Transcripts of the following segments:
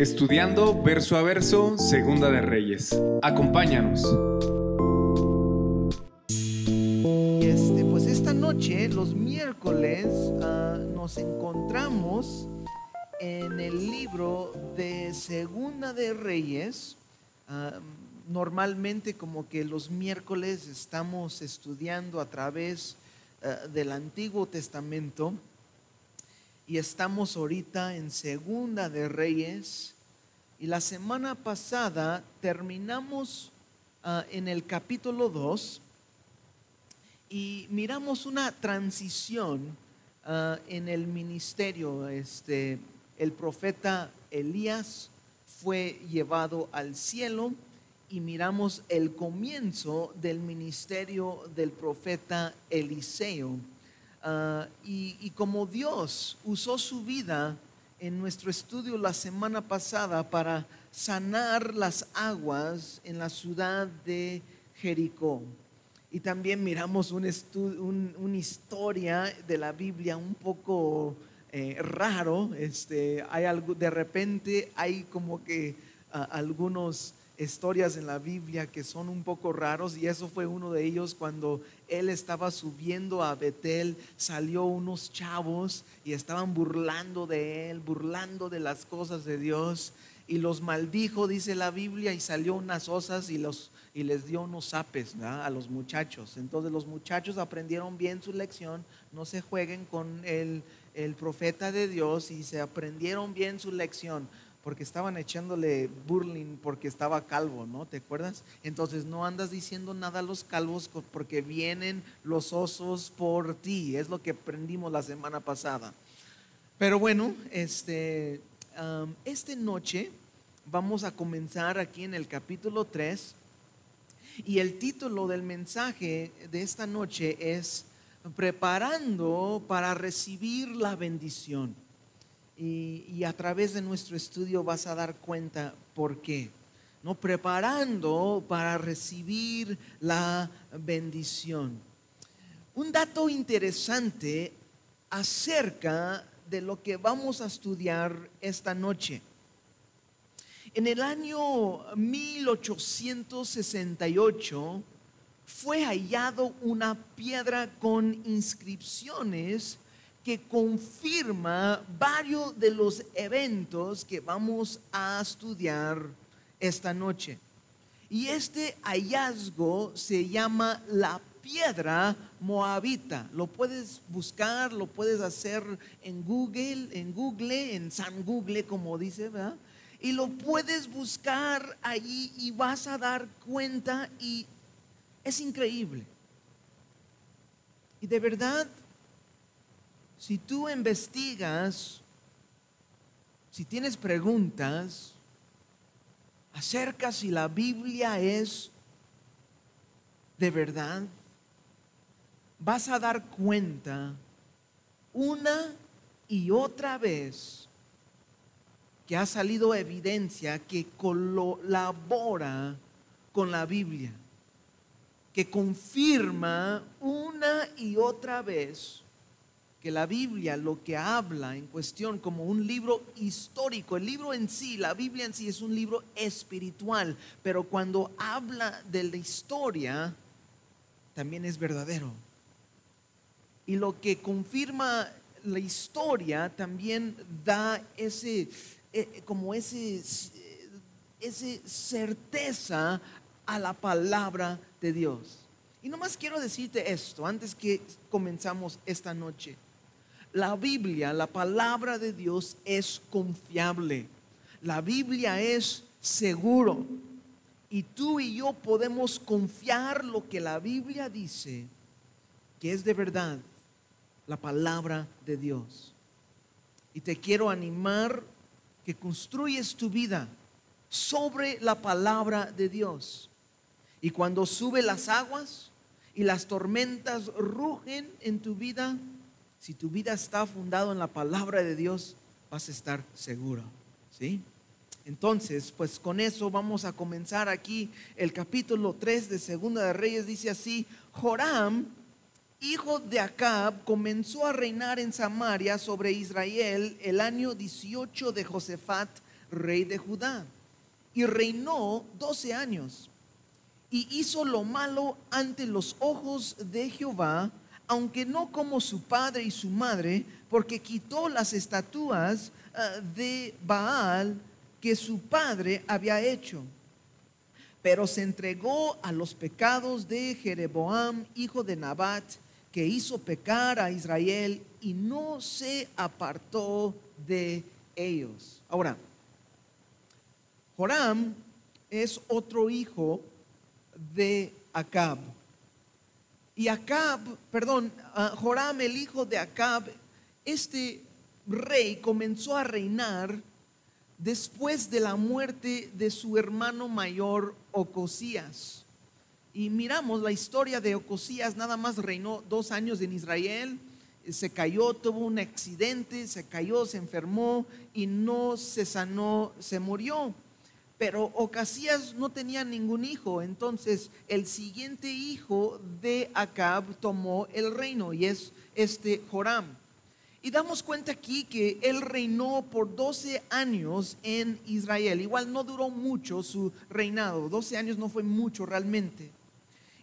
Estudiando verso a verso, Segunda de Reyes. Acompáñanos. Este, pues esta noche, los miércoles, ah, nos encontramos en el libro de Segunda de Reyes. Ah, normalmente como que los miércoles estamos estudiando a través ah, del Antiguo Testamento y estamos ahorita en Segunda de Reyes y la semana pasada terminamos ah, en el capítulo 2 y miramos una transición ah, en el ministerio. Este, el profeta Elías fue llevado al cielo y miramos el comienzo del ministerio del profeta Eliseo. Ah, y, como Dios usó su vida en nuestro estudio la semana pasada para sanar las aguas en la ciudad de Jericó. Y también miramos un una historia de la Biblia un poco eh, raro. Este, hay algo, de repente hay como que ah, algunos historias en la Biblia que son un poco raros y eso fue uno de ellos cuando él estaba subiendo a Betel, salió unos chavos y estaban burlando de él, burlando de las cosas de Dios y los maldijo, dice la Biblia, y salió unas osas y, los, y les dio unos zapes a los muchachos. Entonces los muchachos aprendieron bien su lección, no se jueguen con el, el profeta de Dios y se aprendieron bien su lección porque estaban echándole burling porque estaba calvo, ¿no? ¿Te acuerdas? Entonces no andas diciendo nada a los calvos porque vienen los osos por ti. Es lo que aprendimos la semana pasada. Pero bueno, este, esta noche vamos a comenzar aquí en el capítulo 3 y el título del mensaje de esta noche es Preparando para recibir la bendición y, a través de nuestro estudio vas a dar cuenta por qué. ¿no? Preparando para recibir la bendición. Un dato interesante acerca de lo que vamos a estudiar esta noche. En el año 1868 fue hallado una piedra con inscripciones que confirma varios de los eventos que vamos a estudiar esta noche. Y este hallazgo se llama la piedra moabita. Lo puedes buscar, lo puedes hacer en Google, en Google, en San Google, como dice, ¿verdad? Y lo puedes buscar allí y vas a dar cuenta y es increíble. Y de verdad si tú investigas, si tienes preguntas acerca si la Biblia es de verdad, vas a dar cuenta una y otra vez que ha salido evidencia que colabora con la Biblia, que confirma una y otra vez que la Biblia lo que habla en cuestión como un libro histórico, el libro en sí, la Biblia en sí es un libro espiritual, pero cuando habla de la historia, también es verdadero. Y lo que confirma la historia también da ese, eh, como ese, ese certeza a la palabra de Dios. Y nomás quiero decirte esto antes que comenzamos esta noche. La Biblia, la palabra de Dios es confiable. La Biblia es seguro. Y tú y yo podemos confiar lo que la Biblia dice, que es de verdad la palabra de Dios. Y te quiero animar que construyes tu vida sobre la palabra de Dios. Y cuando sube las aguas y las tormentas rugen en tu vida, si tu vida está fundada en la palabra de Dios, vas a estar seguro. ¿Sí? Entonces, pues con eso vamos a comenzar aquí el capítulo 3 de Segunda de Reyes. Dice así, Joram, hijo de Acab, comenzó a reinar en Samaria sobre Israel el año 18 de Josefat, rey de Judá, y reinó doce años, y hizo lo malo ante los ojos de Jehová, aunque no como su padre y su madre, porque quitó las estatuas eh, de Baal que su padre había hecho. Pero se entregó a los pecados de Jeroboam, hijo de Nabat, que hizo pecar a Israel y no se apartó de ellos. Ahora, Joram es otro hijo de Acab. Y Acab, perdón, Joram, el hijo de Acab, este rey comenzó a reinar después de la muerte de su hermano mayor Ocosías. Y miramos la historia de Ocosías, nada más reinó dos años en Israel, se cayó, tuvo un accidente, se cayó, se enfermó y no se sanó, se murió. Pero Ocasías no tenía ningún hijo, entonces el siguiente hijo de Acab tomó el reino y es este Joram. Y damos cuenta aquí que él reinó por 12 años en Israel. Igual no duró mucho su reinado, 12 años no fue mucho realmente.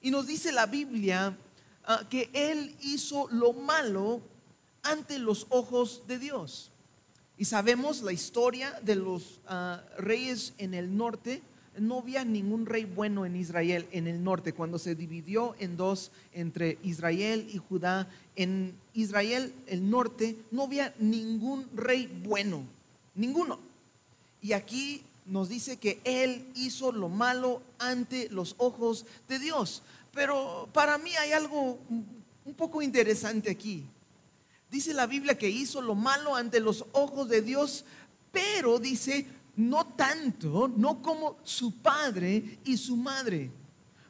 Y nos dice la Biblia ah, que él hizo lo malo ante los ojos de Dios. Y sabemos la historia de los ah, reyes en el norte. No había ningún rey bueno en Israel en el norte. Cuando se dividió en dos entre Israel y Judá, en Israel, el norte, no había ningún rey bueno. Ninguno. Y aquí nos dice que él hizo lo malo ante los ojos de Dios. Pero para mí hay algo un poco interesante aquí. Dice la Biblia que hizo lo malo ante los ojos de Dios, pero dice, no tanto, no como su padre y su madre.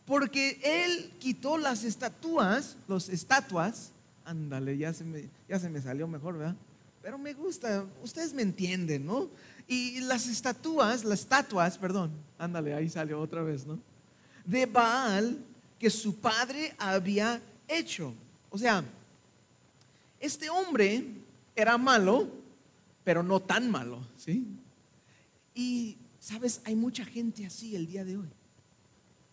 Porque él quitó las estatuas, los estatuas, ándale, ya se me, ya se me salió mejor, ¿verdad? Pero me gusta, ustedes me entienden, ¿no? Y las estatuas, las estatuas, perdón, ándale, ahí salió otra vez, ¿no? De Baal que su padre había hecho. O sea, este hombre era malo, pero no tan malo, ¿sí? Y, ¿sabes? Hay mucha gente así el día de hoy.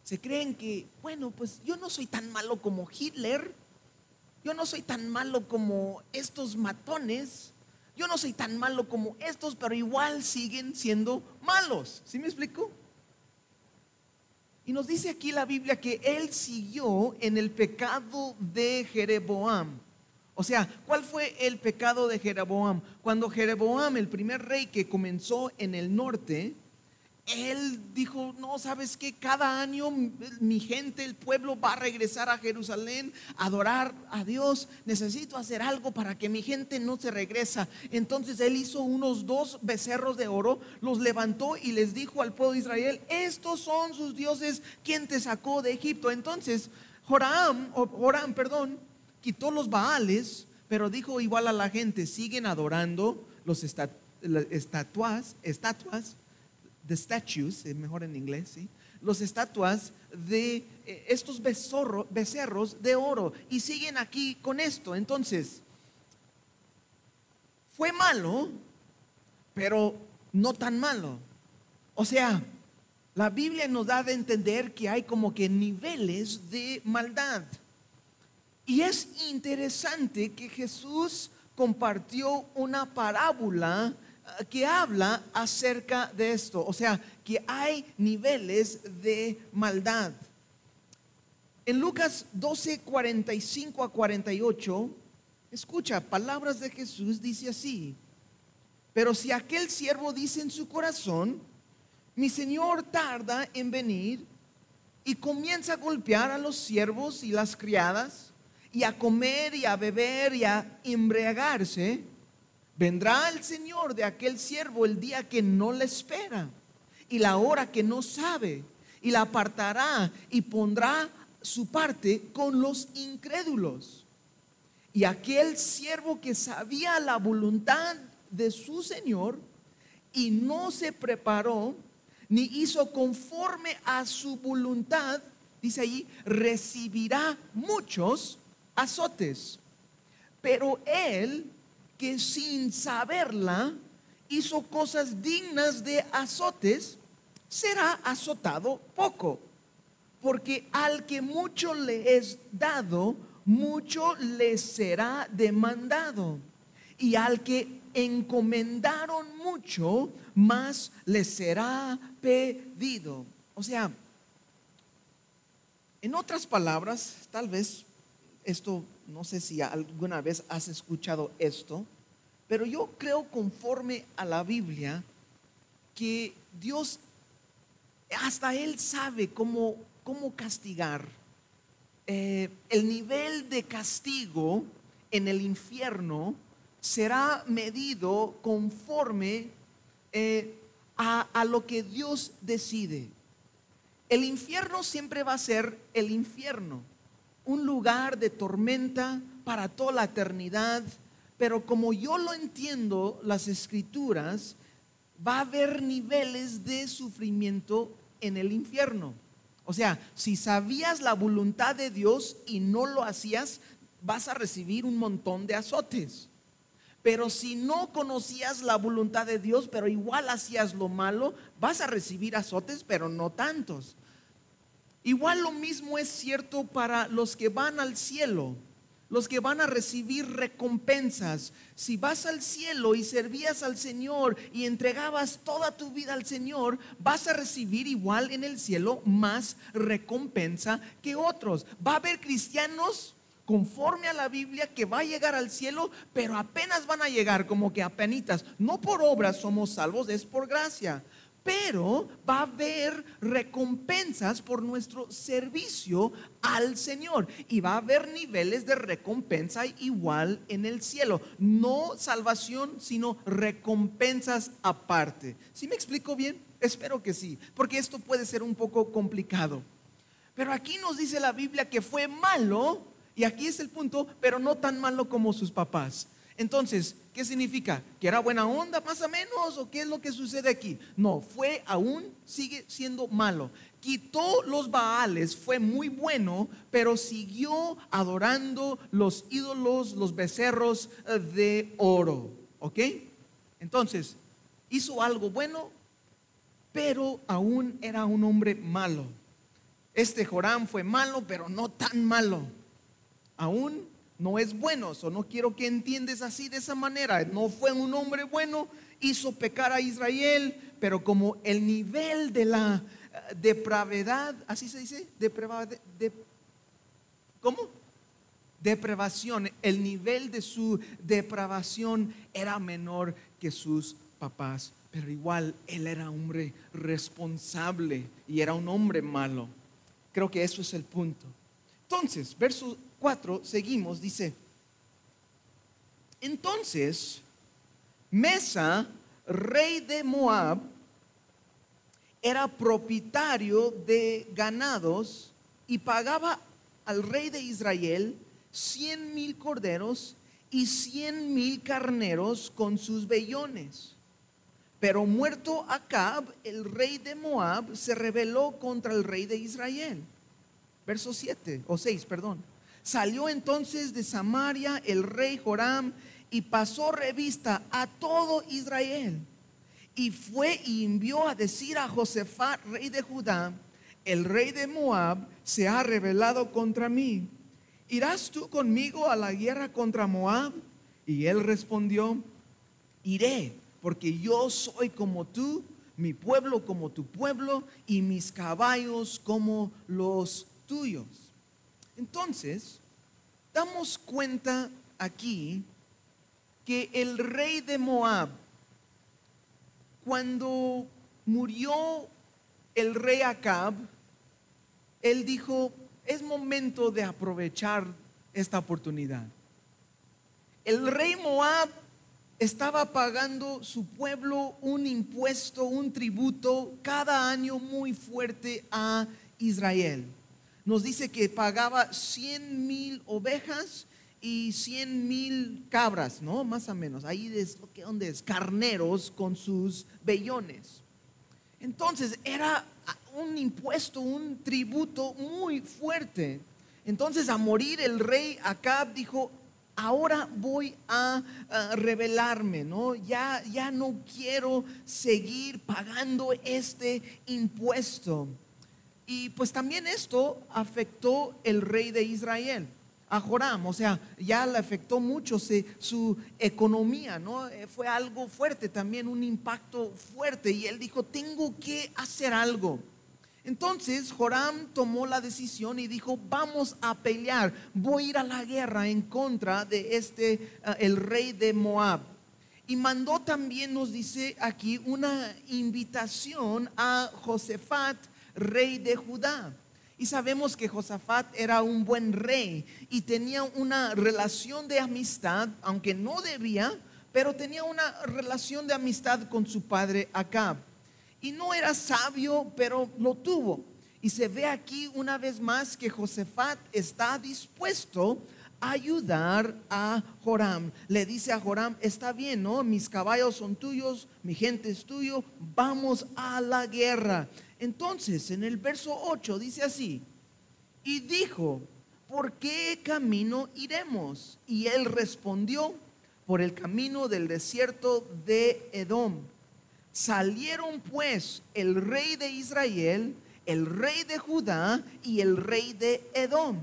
Se creen que, bueno, pues yo no soy tan malo como Hitler, yo no soy tan malo como estos matones, yo no soy tan malo como estos, pero igual siguen siendo malos. ¿Sí me explico? Y nos dice aquí la Biblia que él siguió en el pecado de Jeroboam. O sea, ¿cuál fue el pecado de Jeroboam? Cuando Jeroboam, el primer rey que comenzó en el norte, él dijo, no, sabes que cada año mi gente, el pueblo va a regresar a Jerusalén a adorar a Dios. Necesito hacer algo para que mi gente no se regresa. Entonces él hizo unos dos becerros de oro, los levantó y les dijo al pueblo de Israel, estos son sus dioses, quien te sacó de Egipto. Entonces Joram, Joram, perdón, quitó los baales, pero dijo igual a la gente, siguen adorando los estatuas, estatuas, the statues, mejor en inglés, ¿sí? los estatuas de eh, estos becerros de oro y siguen aquí con esto. Entonces, fue malo, pero no tan malo. O sea, la Biblia nos da de entender que hay como que niveles de maldad. Y es interesante que Jesús compartió una parábola eh, que habla acerca de esto. O sea, que hay niveles de maldad. En Lucas 12, 45 a 48, escucha, palabras de Jesús dice así. Pero si aquel siervo dice en su corazón, mi Señor tarda en venir y comienza a golpear a los siervos y las criadas, y a comer y a beber y a embriagarse, vendrá el Señor de aquel siervo el día que no le espera y la hora que no sabe, y la apartará y pondrá su parte con los incrédulos. Y aquel siervo que sabía la voluntad de su Señor y no se preparó ni hizo conforme a su voluntad, dice allí, recibirá muchos azotes. Pero él que sin saberla hizo cosas dignas de azotes, será azotado poco. Porque al que mucho le es dado, mucho le será demandado. Y al que encomendaron mucho, más le será pedido. O sea, en otras palabras, tal vez esto, no sé si alguna vez has escuchado esto, pero yo creo conforme a la Biblia que Dios, hasta Él sabe cómo, cómo castigar. Eh, el nivel de castigo en el infierno será medido conforme eh, a, a lo que Dios decide. El infierno siempre va a ser el infierno, un lugar de tormenta para toda la eternidad, pero como yo lo entiendo, las escrituras, va a haber niveles de sufrimiento en el infierno. O sea, si sabías la voluntad de Dios y no lo hacías, vas a recibir un montón de azotes. Pero si no conocías la voluntad de Dios, pero igual hacías lo malo, vas a recibir azotes, pero no tantos. Igual lo mismo es cierto para los que van al cielo, los que van a recibir recompensas. Si vas al cielo y servías al Señor y entregabas toda tu vida al Señor, vas a recibir igual en el cielo más recompensa que otros. Va a haber cristianos conforme a la Biblia que va a llegar al cielo, pero apenas van a llegar como que apenitas. No por obras somos salvos, es por gracia. Pero va a haber recompensas por nuestro servicio al Señor. Y va a haber niveles de recompensa igual en el cielo. No salvación, sino recompensas aparte. ¿Sí me explico bien? Espero que sí, porque esto puede ser un poco complicado. Pero aquí nos dice la Biblia que fue malo y aquí es el punto, pero no tan malo como sus papás. Entonces, ¿qué significa? ¿Que era buena onda más o menos? ¿O qué es lo que sucede aquí? No, fue aún, sigue siendo malo. Quitó los baales, fue muy bueno, pero siguió adorando los ídolos, los becerros eh, de oro. ¿Ok? Entonces, hizo algo bueno, pero aún era un hombre malo. Este Joram fue malo, pero no tan malo aún no es bueno. o no quiero que entiendes así de esa manera. No fue un hombre bueno, hizo pecar a Israel, pero como el nivel de la eh, depravedad, así se dice, depravada, de. Depravación, el nivel de su depravación era menor que sus papás, pero igual él era hombre responsable y era un hombre malo. Creo que eso es el punto. Entonces, verso 4, seguimos, dice, entonces, Mesa, rey de Moab, era propietario de ganados y pagaba al rey de Israel cien mil corderos y cien mil carneros con sus vellones. Pero muerto Acab, el rey de Moab, se rebeló contra el rey de Israel. Verso 7 o 6, perdón. Salió entonces de Samaria el rey Joram y pasó revista a todo Israel. Y fue y envió a decir a Josafat, rey de Judá, el rey de Moab se ha rebelado contra mí. ¿Irás tú conmigo a la guerra contra Moab? Y él respondió, iré, porque yo soy como tú, mi pueblo como tu pueblo, y mis caballos como los tuyos. Entonces, damos cuenta aquí que el rey de Moab, cuando murió el rey Acab, él dijo, es momento de aprovechar esta oportunidad. El rey Moab estaba pagando su pueblo un impuesto, un tributo cada año muy fuerte a Israel nos dice que pagaba 100 mil ovejas y 100 mil cabras, ¿no? Más o menos. Ahí es donde es, carneros con sus vellones. Entonces era un impuesto, un tributo muy fuerte. Entonces a morir el rey Acab dijo, ahora voy a, a rebelarme, ¿no? Ya, ya no quiero seguir pagando este impuesto. Y pues también esto afectó el rey de Israel, a Joram, o sea, ya le afectó mucho su economía, ¿no? Eh, Fue algo fuerte también, un impacto fuerte. Y él dijo, tengo que hacer algo. Entonces Joram tomó la decisión y dijo, vamos a pelear, voy a ir a la guerra en contra de este, ah, el rey de Moab. Y mandó también, nos dice aquí, una invitación a Josafat, rey de Judá. Y sabemos que Josafat era un buen rey y tenía una relación de amistad, aunque no debía, pero tenía una relación de amistad con su padre Acab. Y no era sabio, pero lo tuvo. Y se ve aquí una vez más que Josafat está dispuesto a ayudar a Joram. Le dice a Joram, está bien, ¿no? Mis caballos son tuyos, mi gente es tuyo, vamos a la guerra. Entonces, en el verso 8 dice así, y dijo, ¿por qué camino iremos? Y él respondió, por el camino del desierto de Edom. Salieron pues el rey de Israel, el rey de Judá y el rey de Edom.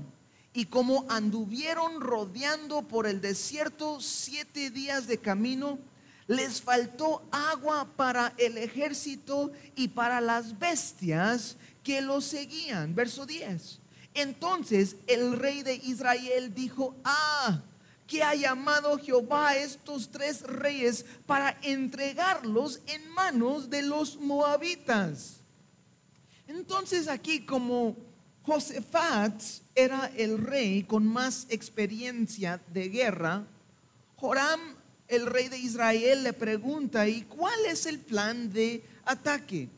Y como anduvieron rodeando por el desierto siete días de camino, les faltó agua para el ejército y para las bestias que los seguían. Verso 10. Entonces el rey de Israel dijo, ah, que ha llamado Jehová a estos tres reyes para entregarlos en manos de los moabitas. Entonces aquí como Josafat era el rey con más experiencia de guerra, Joram, el rey de Israel, le pregunta, ¿y cuál es el plan de ataque?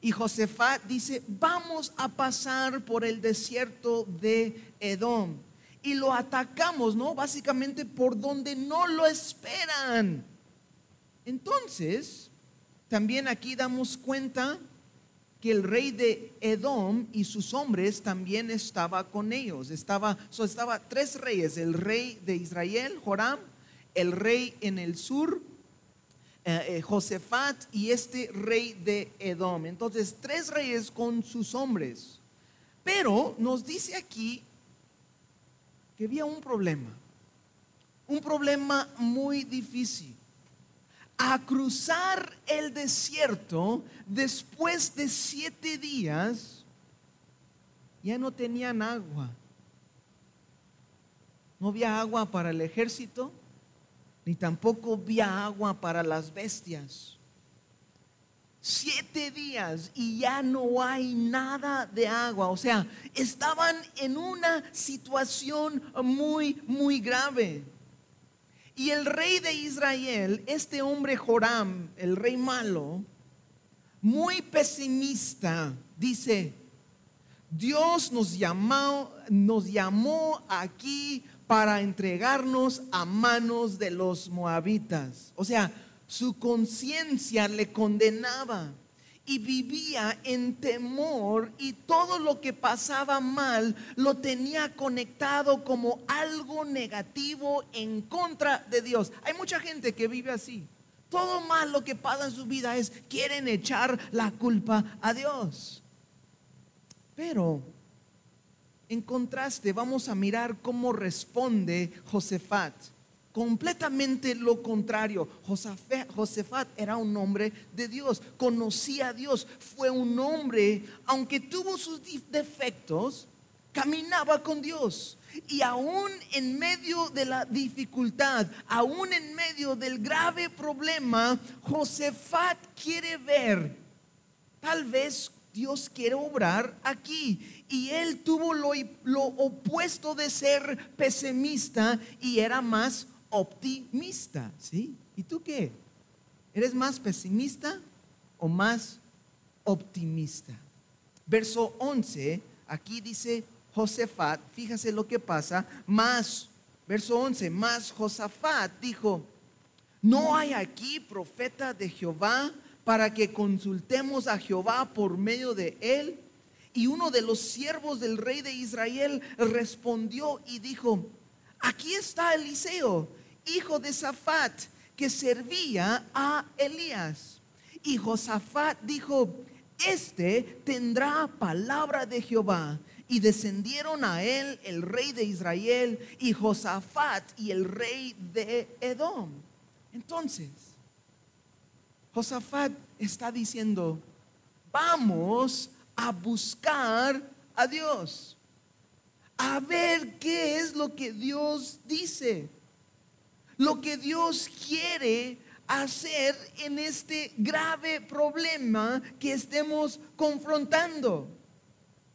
Y Josafat dice, vamos a pasar por el desierto de Edom. Y lo atacamos, ¿no? Básicamente por donde no lo esperan. Entonces, también aquí damos cuenta que el rey de Edom y sus hombres también estaba con ellos. Estaba, estaba tres reyes, el rey de Israel, Joram, el rey en el sur, eh, eh, Josafat y este rey de Edom. Entonces, tres reyes con sus hombres. Pero nos dice aquí que había un problema, un problema muy difícil. A cruzar el desierto después de siete días, ya no tenían agua. No había agua para el ejército, ni tampoco había agua para las bestias. Siete días y ya no hay nada de agua. O sea, estaban en una situación muy, muy grave. Y el rey de Israel, este hombre Joram, el rey malo, muy pesimista, dice, Dios nos llamó, nos llamó aquí para entregarnos a manos de los moabitas. O sea, su conciencia le condenaba y vivía en temor y todo lo que pasaba mal lo tenía conectado como algo negativo en contra de Dios. Hay mucha gente que vive así. Todo mal lo que pasa en su vida es quieren echar la culpa a Dios. Pero en contraste vamos a mirar cómo responde Josafat completamente lo contrario. Josafat era un hombre de Dios, conocía a Dios, fue un hombre, aunque tuvo sus defectos, caminaba con Dios. Y aún en medio de la dificultad, aún en medio del grave problema, Josafat quiere ver, tal vez Dios quiere obrar aquí. Y él tuvo lo, lo opuesto de ser pesimista y era más optimista, ¿sí? ¿Y tú qué? ¿Eres más pesimista o más optimista? Verso 11, aquí dice Josafat, fíjese lo que pasa, más, verso 11, más Josafat dijo, no hay aquí profeta de Jehová para que consultemos a Jehová por medio de él. Y uno de los siervos del rey de Israel respondió y dijo, aquí está Eliseo, hijo de Safat, que servía a Elías. Y Josafat dijo, este tendrá palabra de Jehová. Y descendieron a él el rey de Israel y Josafat y el rey de Edom. Entonces, Josafat está diciendo, vamos a buscar a Dios, a ver qué es lo que Dios dice, lo que Dios quiere hacer en este grave problema que estemos confrontando.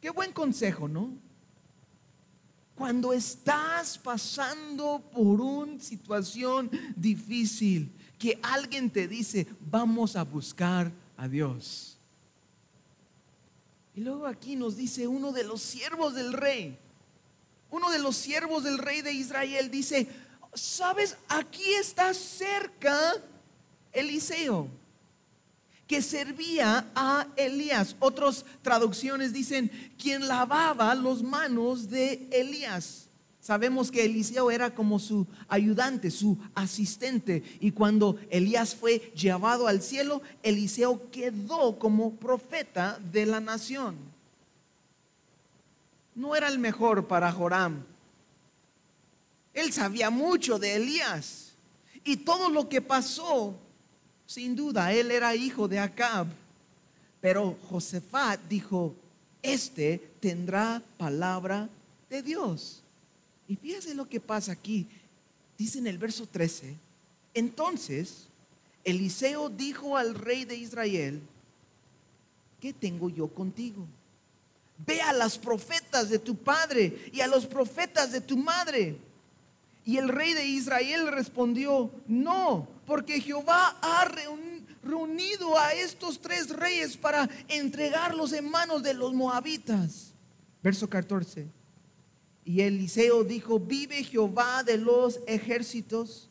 Qué buen consejo, ¿no? Cuando estás pasando por una situación difícil, que alguien te dice, vamos a buscar a Dios. Y luego aquí nos dice uno de los siervos del rey, uno de los siervos del rey de Israel dice, ¿sabes? Aquí está cerca Eliseo, que servía a Elías. Otras traducciones dicen, quien lavaba los manos de Elías. Sabemos que Eliseo era como su ayudante, su asistente. Y cuando Elías fue llevado al cielo, Eliseo quedó como profeta de la nación. No era el mejor para Joram. Él sabía mucho de Elías. Y todo lo que pasó sin duda, él era hijo de Acab. Pero Josefat dijo, este tendrá palabra de Dios. Y fíjese lo que pasa aquí. Dice en el verso 13, entonces Eliseo dijo al rey de Israel, ¿qué tengo yo contigo? Ve a las profetas de tu padre y a los profetas de tu madre. Y el rey de Israel respondió, no, porque Jehová ha reunido a estos tres reyes para entregarlos en manos de los moabitas. Verso 14. Y Eliseo dijo, vive Jehová de los ejércitos,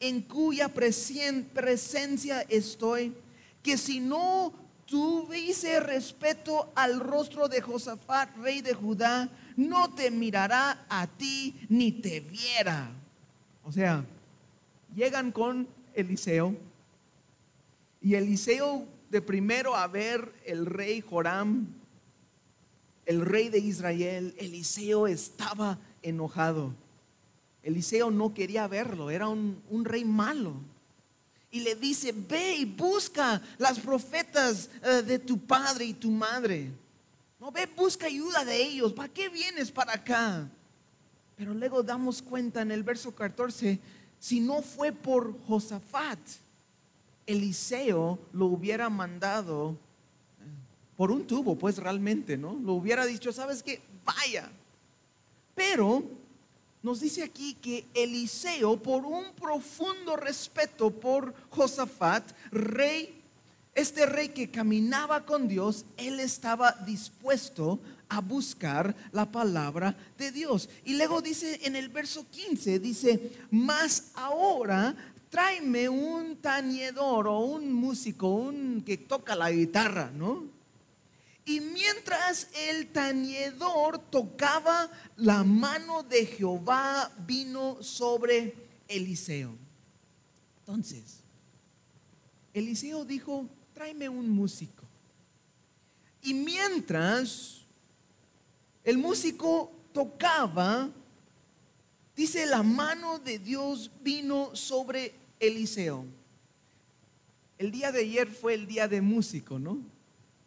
en cuya presencia estoy, que si no tuviese respeto al rostro de Josafat, rey de Judá, no te mirará a ti ni te viera. O sea, llegan con Eliseo. Y Eliseo de primero a ver el rey Joram, el rey de Israel, Eliseo estaba enojado. Eliseo no quería verlo, era un, rey malo. Y le dice, ve y busca las profetas eh, de tu padre y tu madre. No, ve, busca ayuda de ellos. ¿Para qué vienes para acá? Pero luego damos cuenta en el verso 14 si no fue por Josafat, Eliseo lo hubiera mandado por un tubo, pues realmente, ¿no? Lo hubiera dicho, ¿sabes qué? Vaya. Pero nos dice aquí que Eliseo, por un profundo respeto por Josafat, rey, este rey que caminaba con Dios, él estaba dispuesto a buscar la palabra de Dios. Y luego dice en el verso 15, dice, más ahora tráeme un tañedor o un músico, un que toca la guitarra, ¿no? Y mientras el tañedor tocaba, la mano de Jehová vino sobre Eliseo. Entonces, Eliseo dijo, tráeme un músico. Y mientras el músico tocaba, dice, la mano de Dios vino sobre Eliseo. El día de ayer fue el día de músico, ¿no?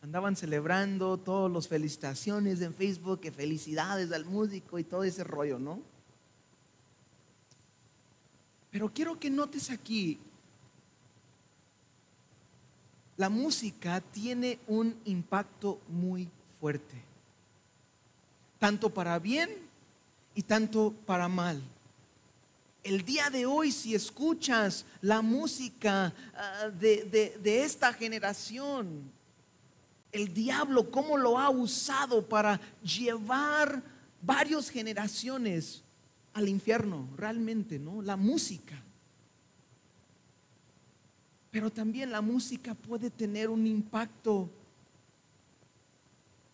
Andaban celebrando todos los felicitaciones en Facebook, que felicidades al músico y todo ese rollo, ¿no? Pero quiero que notes aquí, la música tiene un impacto muy fuerte tanto para bien y tanto para mal. El día de hoy, si escuchas la música ah, de, de esta generación, el diablo cómo lo ha usado para llevar varias generaciones al infierno, realmente, ¿no? La música. Pero también la música puede tener un impacto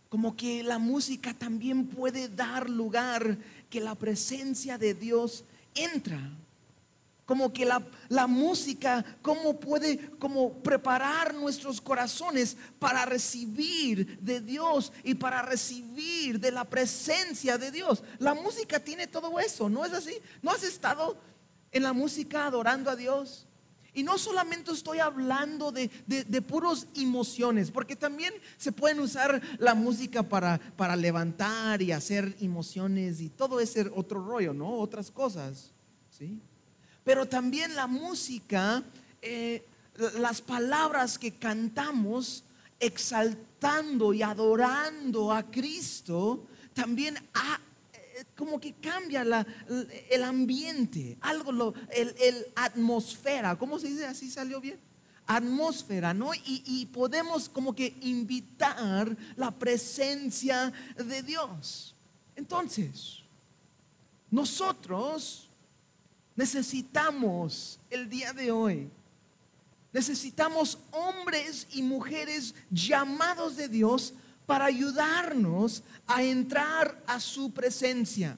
como que la música también puede dar lugar que la presencia de Dios entra. Como que la, la música, cómo puede como preparar nuestros corazones para recibir de Dios y para recibir de la presencia de Dios. La música tiene todo eso, ¿no es así? ¿No has estado en la música adorando a Dios? Y no solamente estoy hablando de, de, puros emociones, porque también se pueden usar la música para, para levantar y hacer emociones y todo ese otro rollo, ¿no? Otras cosas, ¿sí? Pero también la música, eh, las palabras que cantamos exaltando y adorando a Cristo, también ha como que cambia el ambiente, algo, lo, el, atmósfera, ¿cómo se dice? Así salió bien. Atmósfera, ¿no? Y podemos como que invitar la presencia de Dios. Entonces, nosotros necesitamos el día de hoy Necesitamos hombres y mujeres llamados de Dios para ayudarnos a entrar a su presencia.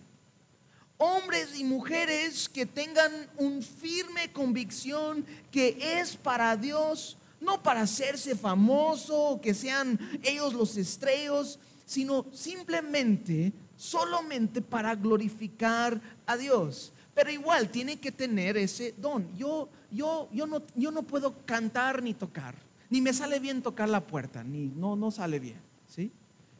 Hombres y mujeres que tengan un firme convicción que es para Dios, no para hacerse famoso, que sean ellos los estrellos, sino simplemente, solamente para glorificar a Dios. Pero igual tiene que tener ese don. Yo, yo, yo, no, yo no puedo cantar ni tocar, ni me sale bien tocar la puerta, ni no, no sale bien.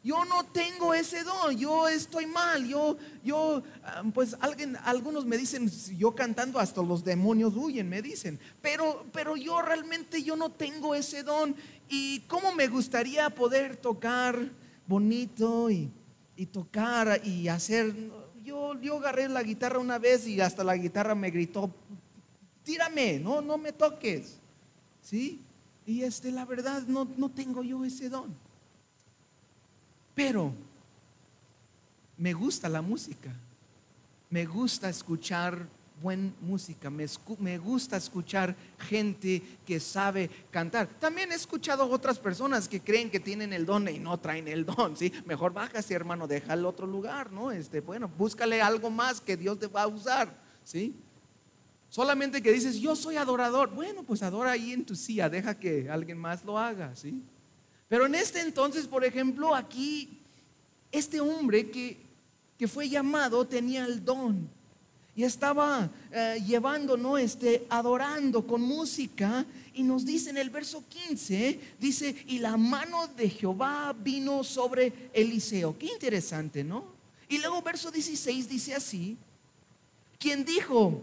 Yo no tengo ese don, yo estoy mal, yo, yo, ah, pues alguien, algunos me dicen, yo cantando hasta los demonios huyen, me dicen, pero, pero yo realmente yo no tengo ese don y cómo me gustaría poder tocar bonito y, y tocar y hacer, yo, agarré la guitarra una vez y hasta la guitarra me gritó, tírame, no, no me toques, ¿sí? Y este, la verdad, no, no tengo yo ese don. Pero me gusta la música, me gusta escuchar buena música, me, gusta escuchar gente que sabe cantar. También he escuchado otras personas que creen que tienen el don y no traen el don, ¿sí? Mejor bájase, hermano, deja el otro lugar, ¿no? Este, bueno, búscale algo más que Dios te va a usar, ¿sí? Solamente que dices, yo soy adorador. Bueno, pues adora ahí en tu silla, deja que alguien más lo haga, ¿sí? Pero en este entonces, por ejemplo, aquí, este hombre que, que fue llamado tenía el don y estaba eh, llevando, ¿no? Este, adorando con música. Y nos dice en el verso 15, dice, y la mano de Jehová vino sobre Eliseo. Qué interesante, ¿no? Y luego verso 16 dice así, quien dijo,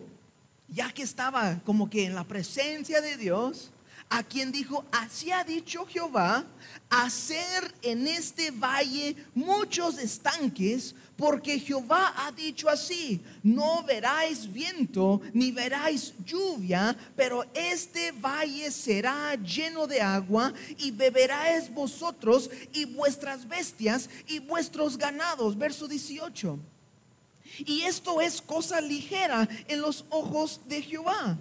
ya que estaba como que en la presencia de Dios, a quien dijo, así ha dicho Jehová, hacer en este valle muchos estanques, porque Jehová ha dicho así, no veráis viento ni veráis lluvia, pero este valle será lleno de agua y beberáis vosotros y vuestras bestias y vuestros ganados. Verso 18. Y esto es cosa ligera en los ojos de Jehová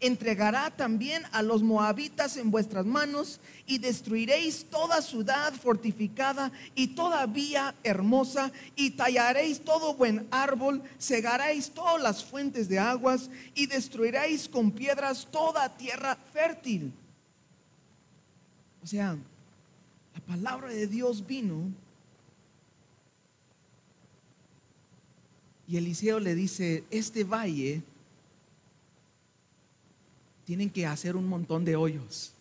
entregará también a los moabitas en vuestras manos y destruiréis toda ciudad fortificada y toda vía hermosa y tallaréis todo buen árbol, cegaréis todas las fuentes de aguas y destruiréis con piedras toda tierra fértil. O sea, la palabra de Dios vino y Eliseo le dice, este valle tienen que hacer un montón de hoyos.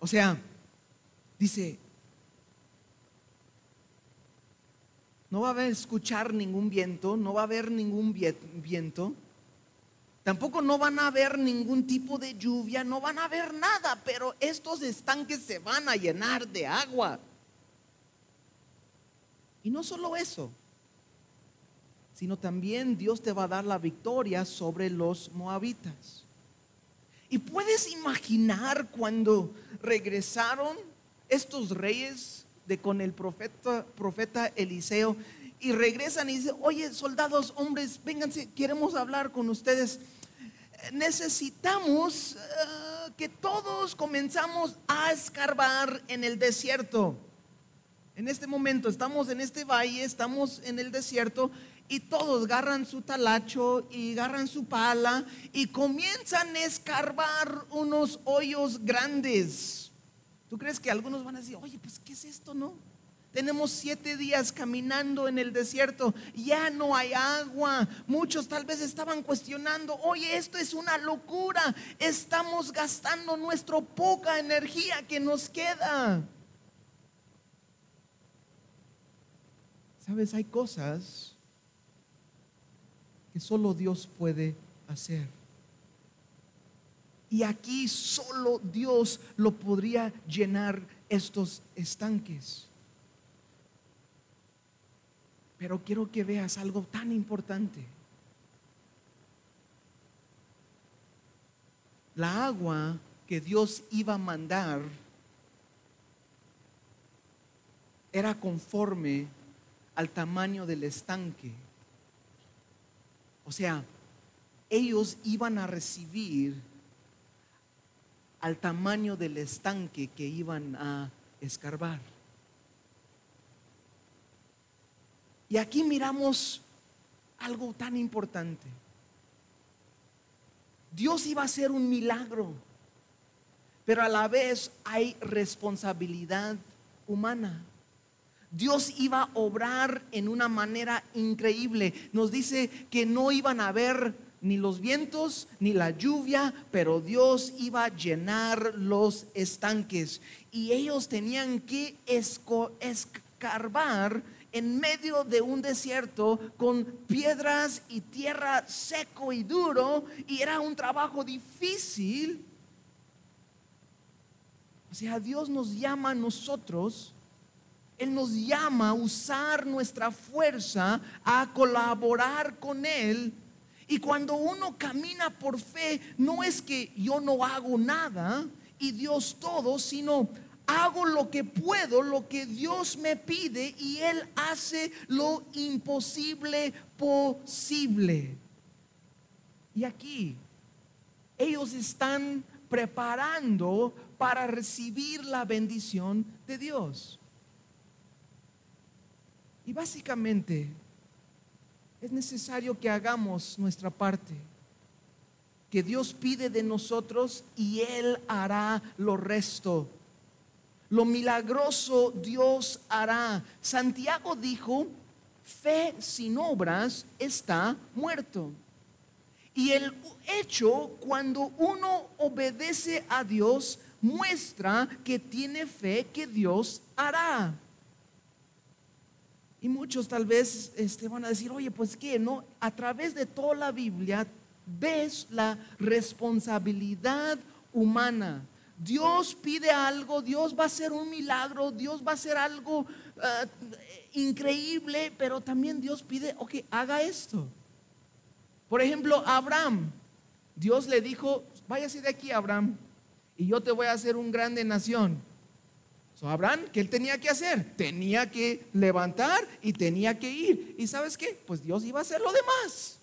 O sea, dice, no va a haber escuchar ningún viento, no va a haber ningún viento, tampoco no van a haber ningún tipo de lluvia, no van a haber nada, pero estos estanques se van a llenar de agua. Y no solo eso, sino también Dios te va a dar la victoria sobre los moabitas. Y puedes imaginar cuando regresaron estos reyes de con el profeta, profeta Eliseo y regresan y dicen, oye, soldados, hombres, vénganse, queremos hablar con ustedes. Necesitamos eh, que todos comenzamos a escarbar en el desierto. En este momento estamos en este valle, estamos en el desierto y todos agarran su talacho y agarran su pala y comienzan a escarbar unos hoyos grandes. ¿Tú crees que algunos van a decir, oye, pues ¿qué es esto, no? Tenemos siete días caminando en el desierto, ya no hay agua. Muchos tal vez estaban cuestionando, oye, esto es una locura, estamos gastando nuestra poca energía que nos queda. Sabes, hay cosas que solo Dios puede hacer. Y aquí solo Dios lo podría llenar estos estanques. Pero quiero que veas algo tan importante. La agua que Dios iba a mandar era conforme al tamaño del estanque. O sea, ellos iban a recibir al tamaño del estanque que iban a escarbar. Y aquí miramos algo tan importante. Dios iba a hacer un milagro, pero a la vez hay responsabilidad humana. Dios iba a obrar en una manera increíble. Nos dice que no iban a ver ni los vientos, ni la lluvia, pero Dios iba a llenar los estanques. Y ellos tenían que escarbar en medio de un desierto con piedras y tierra seco y duro. Y era un trabajo difícil. O sea, Dios nos llama a nosotros. Él nos llama a usar nuestra fuerza, a colaborar con Él y cuando uno camina por fe, no es que yo no hago nada y Dios todo, sino hago lo que puedo, lo que Dios me pide y Él hace lo imposible posible. Y aquí ellos están preparando para recibir la bendición de Dios. Y básicamente es necesario que hagamos nuestra parte. Que Dios pide de nosotros y Él hará lo resto. Lo milagroso Dios hará. Santiago dijo, fe sin obras está muerto. Y el hecho cuando uno obedece a Dios muestra que tiene fe que Dios hará. Y muchos tal vez este, van a decir, oye, pues que no, a través de toda la Biblia ves la responsabilidad humana. Dios pide algo, Dios va a hacer un milagro, Dios va a hacer algo ah, increíble, pero también Dios pide, ok, haga esto. Por ejemplo, Abraham, Dios le dijo, váyase de aquí, Abraham, y yo te voy a hacer un grande nación. So, Abraham, ¿qué él tenía que hacer? Tenía que levantar y tenía que ir. ¿Y sabes qué? Pues Dios iba a hacer lo demás.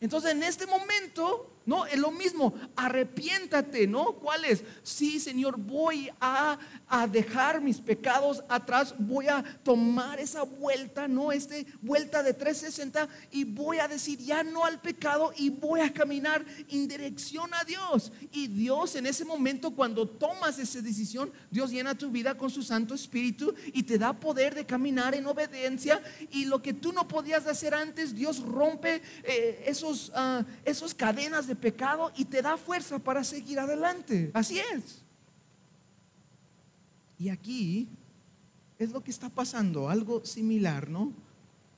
Entonces en este momento no, es lo mismo, arrepiéntate, ¿no? ¿Cuál es? Sí, Señor, voy a, dejar mis pecados atrás, voy a tomar esa vuelta, ¿no? Este vuelta de 360 y voy a decir ya no al pecado y voy a caminar en dirección a Dios. Y Dios en ese momento, cuando tomas esa decisión, Dios llena tu vida con su Santo Espíritu y te da poder de caminar en obediencia y lo que tú no podías hacer antes, Dios rompe eh, esos, uh, esos cadenas de pecado y te da fuerza para seguir adelante. Así es. Y aquí es lo que está pasando, algo similar, ¿no?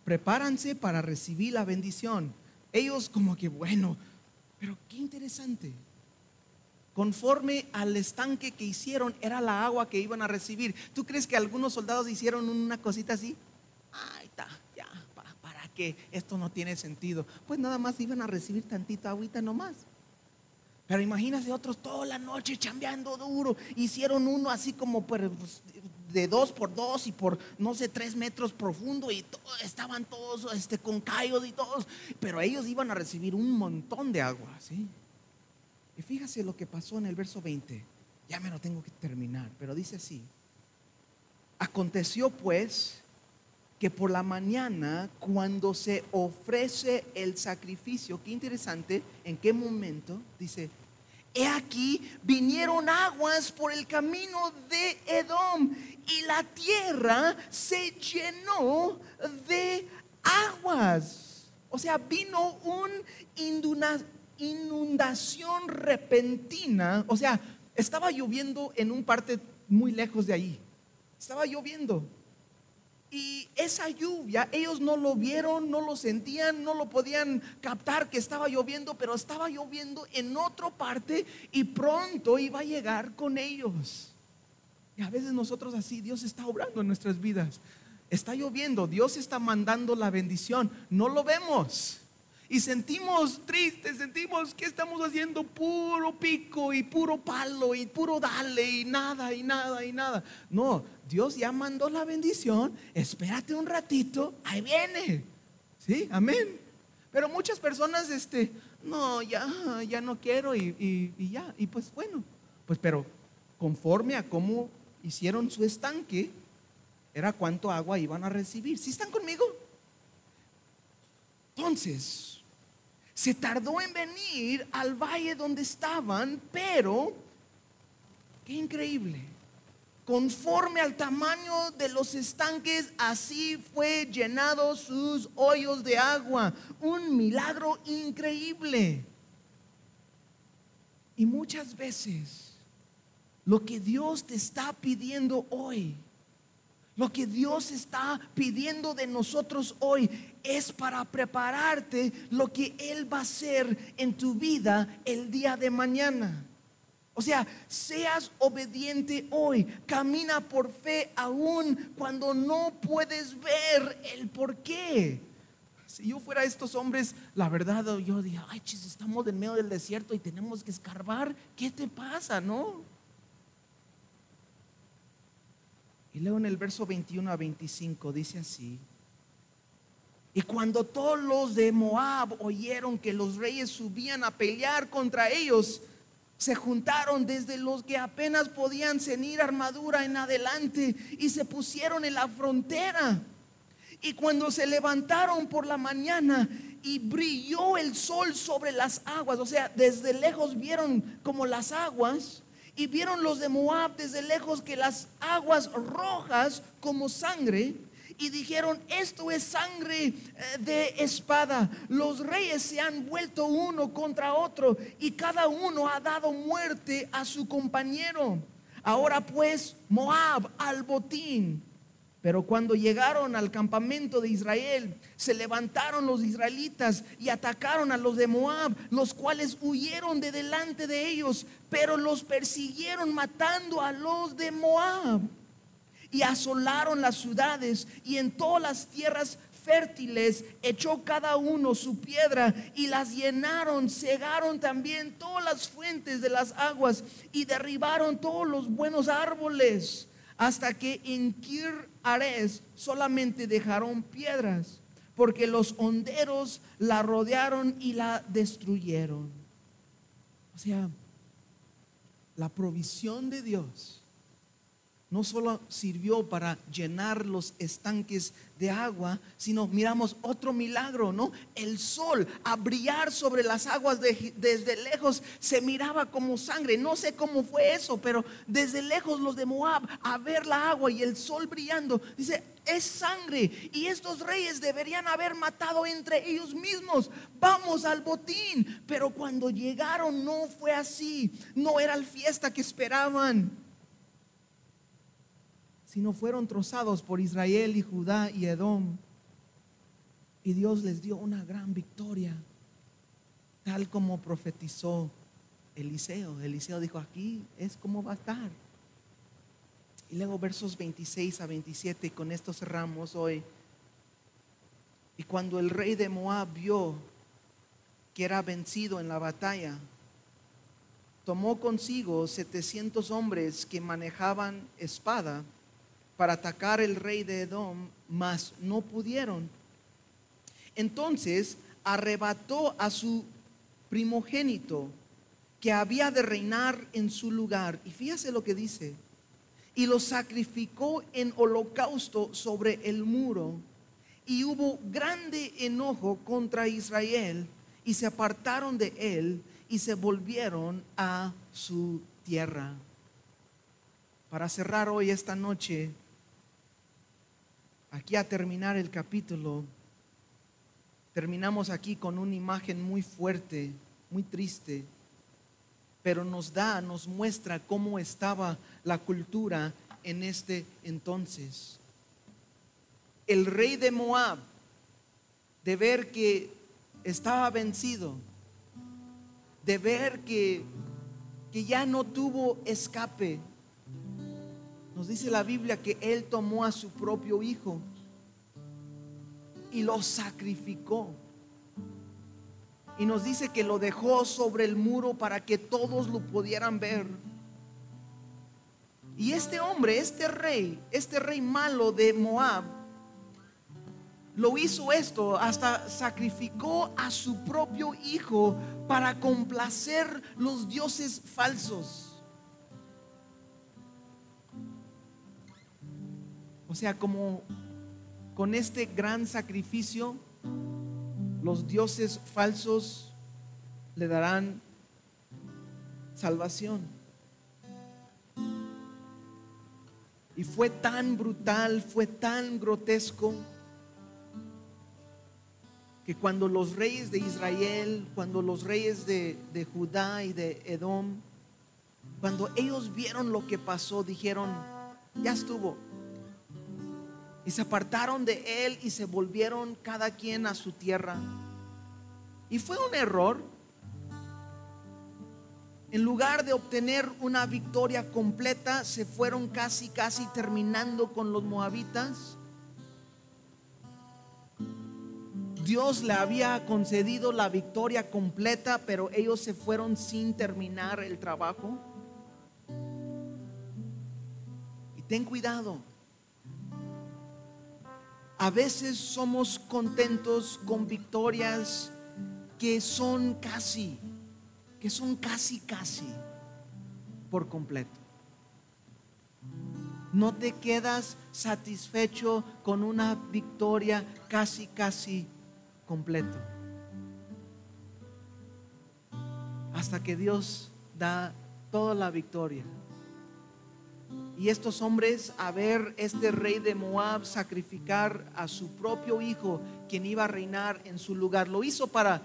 Prepáranse para recibir la bendición. Ellos como que, bueno, pero qué interesante. Conforme al estanque que hicieron, era la agua que iban a recibir. ¿Tú crees que algunos soldados hicieron una cosita así? Que esto no tiene sentido. Pues nada más iban a recibir tantita agüita nomás. Pero imagínate otros toda la noche chambeando duro. Hicieron uno así como pues, de dos por dos y por no sé tres metros profundo y estaban todos este, con callos y todos. Pero ellos iban a recibir un montón de agua, ¿sí? Y fíjese lo que pasó en el verso 20. Ya me lo tengo que terminar, pero dice así. Aconteció pues que por la mañana, cuando se ofrece el sacrificio, qué interesante, en qué momento, dice, he aquí, vinieron aguas por el camino de Edom y la tierra se llenó de aguas. O sea, vino una inundación repentina. O sea, estaba lloviendo en un parte muy lejos de ahí. Estaba lloviendo. Y esa lluvia, ellos no lo vieron, no lo sentían, no lo podían captar que estaba lloviendo, pero estaba lloviendo en otra parte y pronto iba a llegar con ellos. Y a veces nosotros así, Dios está obrando en nuestras vidas. Está lloviendo, Dios está mandando la bendición, no lo vemos. Y sentimos tristes, sentimos que estamos haciendo puro pico y puro palo y puro dale y nada y nada y nada. No, Dios ya mandó la bendición, espérate un ratito, ahí viene. ¿Sí? Amén. Pero muchas personas, este, no, ya, ya no quiero y, y ya. Y pues bueno, pues pero conforme a cómo hicieron su estanque, era cuánto agua iban a recibir. ¿Sí están conmigo? Entonces, se tardó en venir al valle donde estaban, pero, qué increíble, conforme al tamaño de los estanques, así fue llenado sus hoyos de agua. Un milagro increíble. Y muchas veces lo que Dios te está pidiendo hoy, lo que Dios está pidiendo de nosotros hoy es para prepararte lo que Él va a hacer en tu vida el día de mañana. O sea, seas obediente hoy, camina por fe aún cuando no puedes ver el por qué. Si yo fuera estos hombres, la verdad yo diría, ay, chis, estamos en medio del desierto y tenemos que escarbar, ¿qué te pasa, no? Y leo en el verso 21 a 25, dice así. Y cuando todos los de Moab oyeron que los reyes subían a pelear contra ellos, se juntaron desde los que apenas podían cenir armadura en adelante y se pusieron en la frontera. Y cuando se levantaron por la mañana y brilló el sol sobre las aguas, o sea, desde lejos vieron como las aguas, y vieron los de Moab desde lejos que las aguas rojas como sangre. Y dijeron, esto es sangre eh, de espada. Los reyes se han vuelto uno contra otro y cada uno ha dado muerte a su compañero. Ahora pues, Moab al botín pero cuando llegaron al campamento de Israel, se levantaron los israelitas y atacaron a los de Moab, los cuales huyeron de delante de ellos, pero los persiguieron matando a los de Moab. Y asolaron las ciudades y en todas las tierras fértiles echó cada uno su piedra y las llenaron, cegaron también todas las fuentes de las aguas y derribaron todos los buenos árboles hasta que en Kir Ares solamente dejaron piedras, porque los honderos la rodearon y la destruyeron. O sea, la provisión de Dios no solo sirvió para llenar los estanques de agua, sino miramos otro milagro, ¿no? El sol a brillar sobre las aguas desde lejos se miraba como sangre. No sé cómo fue eso, pero desde lejos los de Moab a ver la agua y el sol brillando, dice, es sangre y estos reyes deberían haber matado entre ellos mismos. Vamos al botín. Pero cuando llegaron no fue así. No era la fiesta que esperaban sino fueron trozados por Israel y Judá y Edom. Y Dios les dio una gran victoria, tal como profetizó Eliseo. Eliseo dijo, aquí es como va a estar. Y luego versos 26 a 27, y con esto cerramos hoy. Y cuando el rey de Moab vio que era vencido en la batalla, tomó consigo 700 hombres que manejaban espada para atacar el rey de Edom, mas no pudieron. Entonces arrebató a su primogénito que había de reinar en su lugar. Y fíjese lo que dice. Y lo sacrificó en holocausto sobre el muro y hubo grande enojo contra Israel y se apartaron de él y se volvieron a su tierra. Para cerrar hoy esta noche, aquí a terminar el capítulo, terminamos aquí con una imagen muy fuerte, muy triste, pero nos da, nos muestra cómo estaba la cultura en este entonces. El rey de Moab, de ver que estaba vencido, de ver que, que ya no tuvo escape, nos dice la Biblia que él tomó a su propio hijo y lo sacrificó. Y nos dice que lo dejó sobre el muro para que todos lo pudieran ver. Y este hombre, este rey, este rey malo de Moab, lo hizo esto, hasta sacrificó a su propio hijo para complacer los dioses falsos. O sea, como con este gran sacrificio, los dioses falsos le darán salvación. Y fue tan brutal, fue tan grotesco, que cuando los reyes de Israel, cuando los reyes de, de, Judá y de Edom, cuando ellos vieron lo que pasó, dijeron, ya estuvo, y se apartaron de él y se volvieron cada quien a su tierra. Y fue un error. En lugar de obtener una victoria completa, se fueron casi, casi terminando con los moabitas. Dios le había concedido la victoria completa, pero ellos se fueron sin terminar el trabajo. Y ten cuidado, a veces somos contentos con victorias que son casi, que son casi, casi por completo. No te quedas satisfecho con una victoria casi, casi completo. Hasta que Dios da toda la victoria. Y estos hombres, a ver este rey de Moab sacrificar a su propio hijo, quien iba a reinar en su lugar, lo hizo para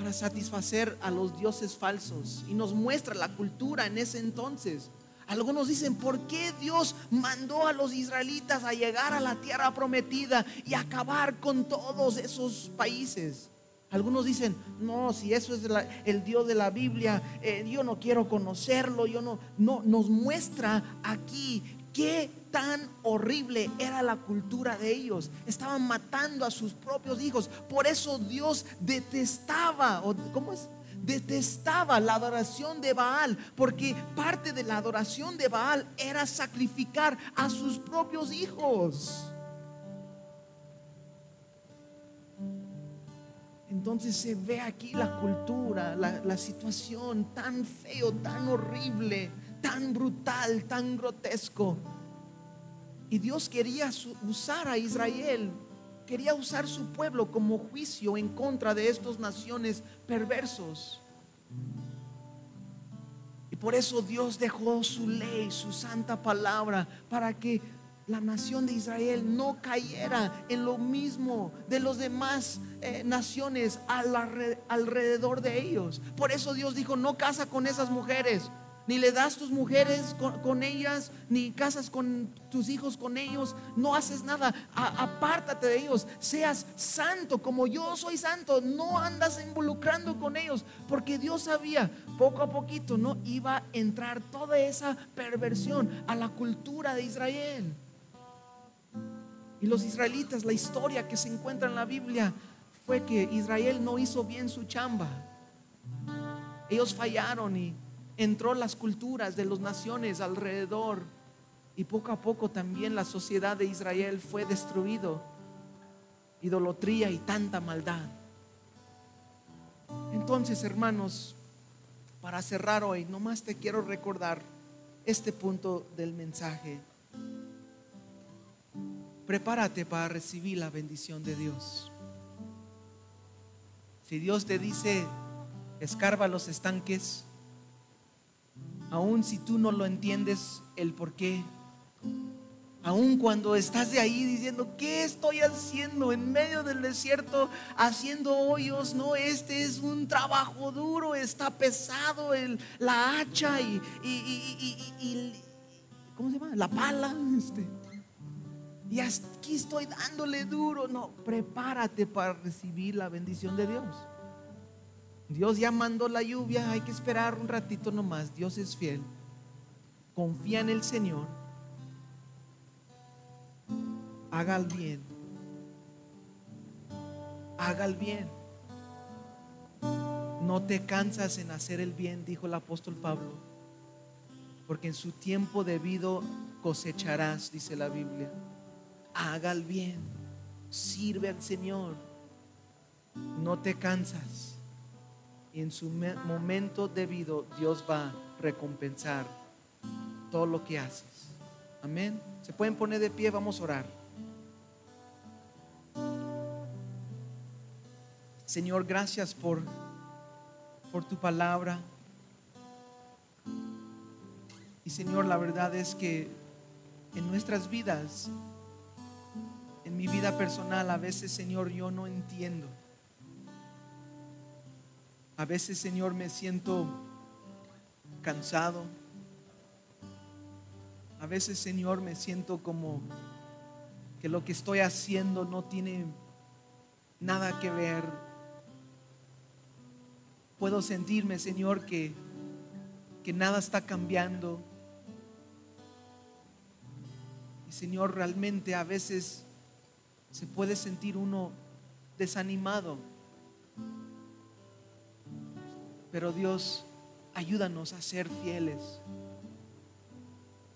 para satisfacer a los dioses falsos y nos muestra la cultura en ese entonces. Algunos dicen, ¿por qué Dios mandó a los israelitas a llegar a la tierra prometida y acabar con todos esos países? Algunos dicen, no, si eso es el Dios de la Biblia, eh, yo no quiero conocerlo, yo no, no, nos muestra aquí qué tan horrible era la cultura de ellos. Estaban matando a sus propios hijos. Por eso Dios detestaba, ¿cómo es? Detestaba la adoración de Baal, porque parte de la adoración de Baal era sacrificar a sus propios hijos. Entonces se ve aquí la cultura, la, situación tan feo, tan horrible, tan brutal, tan grotesco. Y Dios quería usar a Israel, quería usar su pueblo como juicio en contra de estas naciones perversos. Y por eso Dios dejó su ley, su santa palabra, para que la nación de Israel no cayera en lo mismo de los demás eh, naciones alrededor de ellos. Por eso Dios dijo, no casa con esas mujeres, ni le das tus mujeres con, ellas, ni casas con tus hijos con ellos, no haces nada, apártate de ellos, seas santo como yo soy santo, no andas involucrando con ellos, porque Dios sabía poco a poquito no iba a entrar toda esa perversión a la cultura de Israel. Y los israelitas, la historia que se encuentra en la Biblia fue que Israel no hizo bien su chamba. Ellos fallaron y entró las culturas de las naciones alrededor y poco a poco también la sociedad de Israel fue destruido. Idolatría y tanta maldad. Entonces, hermanos, para cerrar hoy, nomás te quiero recordar este punto del mensaje. Prepárate para recibir la bendición de Dios. Si Dios te dice, escarba los estanques, aun si tú no lo entiendes el por qué, aun cuando estás de ahí diciendo, ¿qué estoy haciendo en medio del desierto haciendo hoyos? No, este es un trabajo duro, está pesado el, la hacha y, y, ¿cómo se llama? La pala. Este. Y aquí estoy dándole duro. No, prepárate para recibir la bendición de Dios. Dios ya mandó la lluvia, hay que esperar un ratito nomás. Dios es fiel. Confía en el Señor. Haga el bien. Haga el bien. No te cansas en hacer el bien, dijo el apóstol Pablo. Porque en su tiempo debido cosecharás, dice la Biblia. Haga el bien. Sirve al Señor. No te cansas y en su momento debido Dios va a recompensar todo lo que haces. Amén. Se pueden poner de pie, vamos a orar. Señor, gracias por, por tu palabra. Y Señor, la verdad es que en nuestras vidas, en mi vida personal, a veces, Señor, yo no entiendo. A veces, Señor, me siento cansado. A veces, Señor, me siento como que lo que estoy haciendo no tiene nada que ver. Puedo sentirme, Señor, que, que nada está cambiando. Y Señor, realmente a veces se puede sentir uno desanimado. Pero Dios, ayúdanos a ser fieles.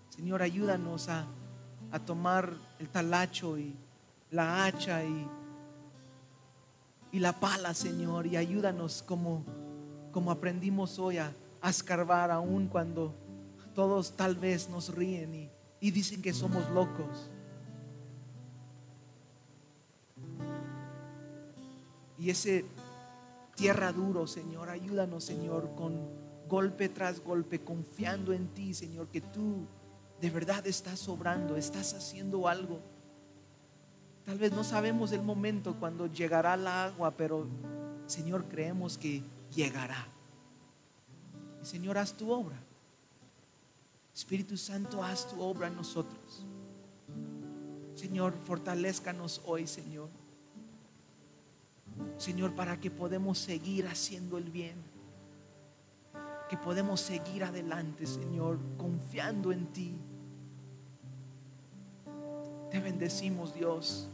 Señor, ayúdanos a, tomar el talacho y la hacha y, y la pala, Señor, y ayúdanos como, como aprendimos hoy a, escarbar aún cuando todos tal vez nos ríen y, y dicen que somos locos. Y ese tierra duro, Señor. Ayúdanos, Señor, con golpe tras golpe, confiando en ti, Señor, que tú de verdad estás sobrando, estás haciendo algo. Tal vez no sabemos el momento cuando llegará el agua, pero Señor, creemos que llegará. Señor, haz tu obra. Espíritu Santo, haz tu obra en nosotros. Señor, fortalezcanos hoy, Señor. Señor, para que podamos seguir haciendo el bien. Que podemos seguir adelante, Señor, confiando en ti. Te bendecimos, Dios.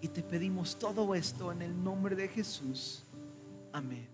Y te pedimos todo esto en el nombre de Jesús. Amén.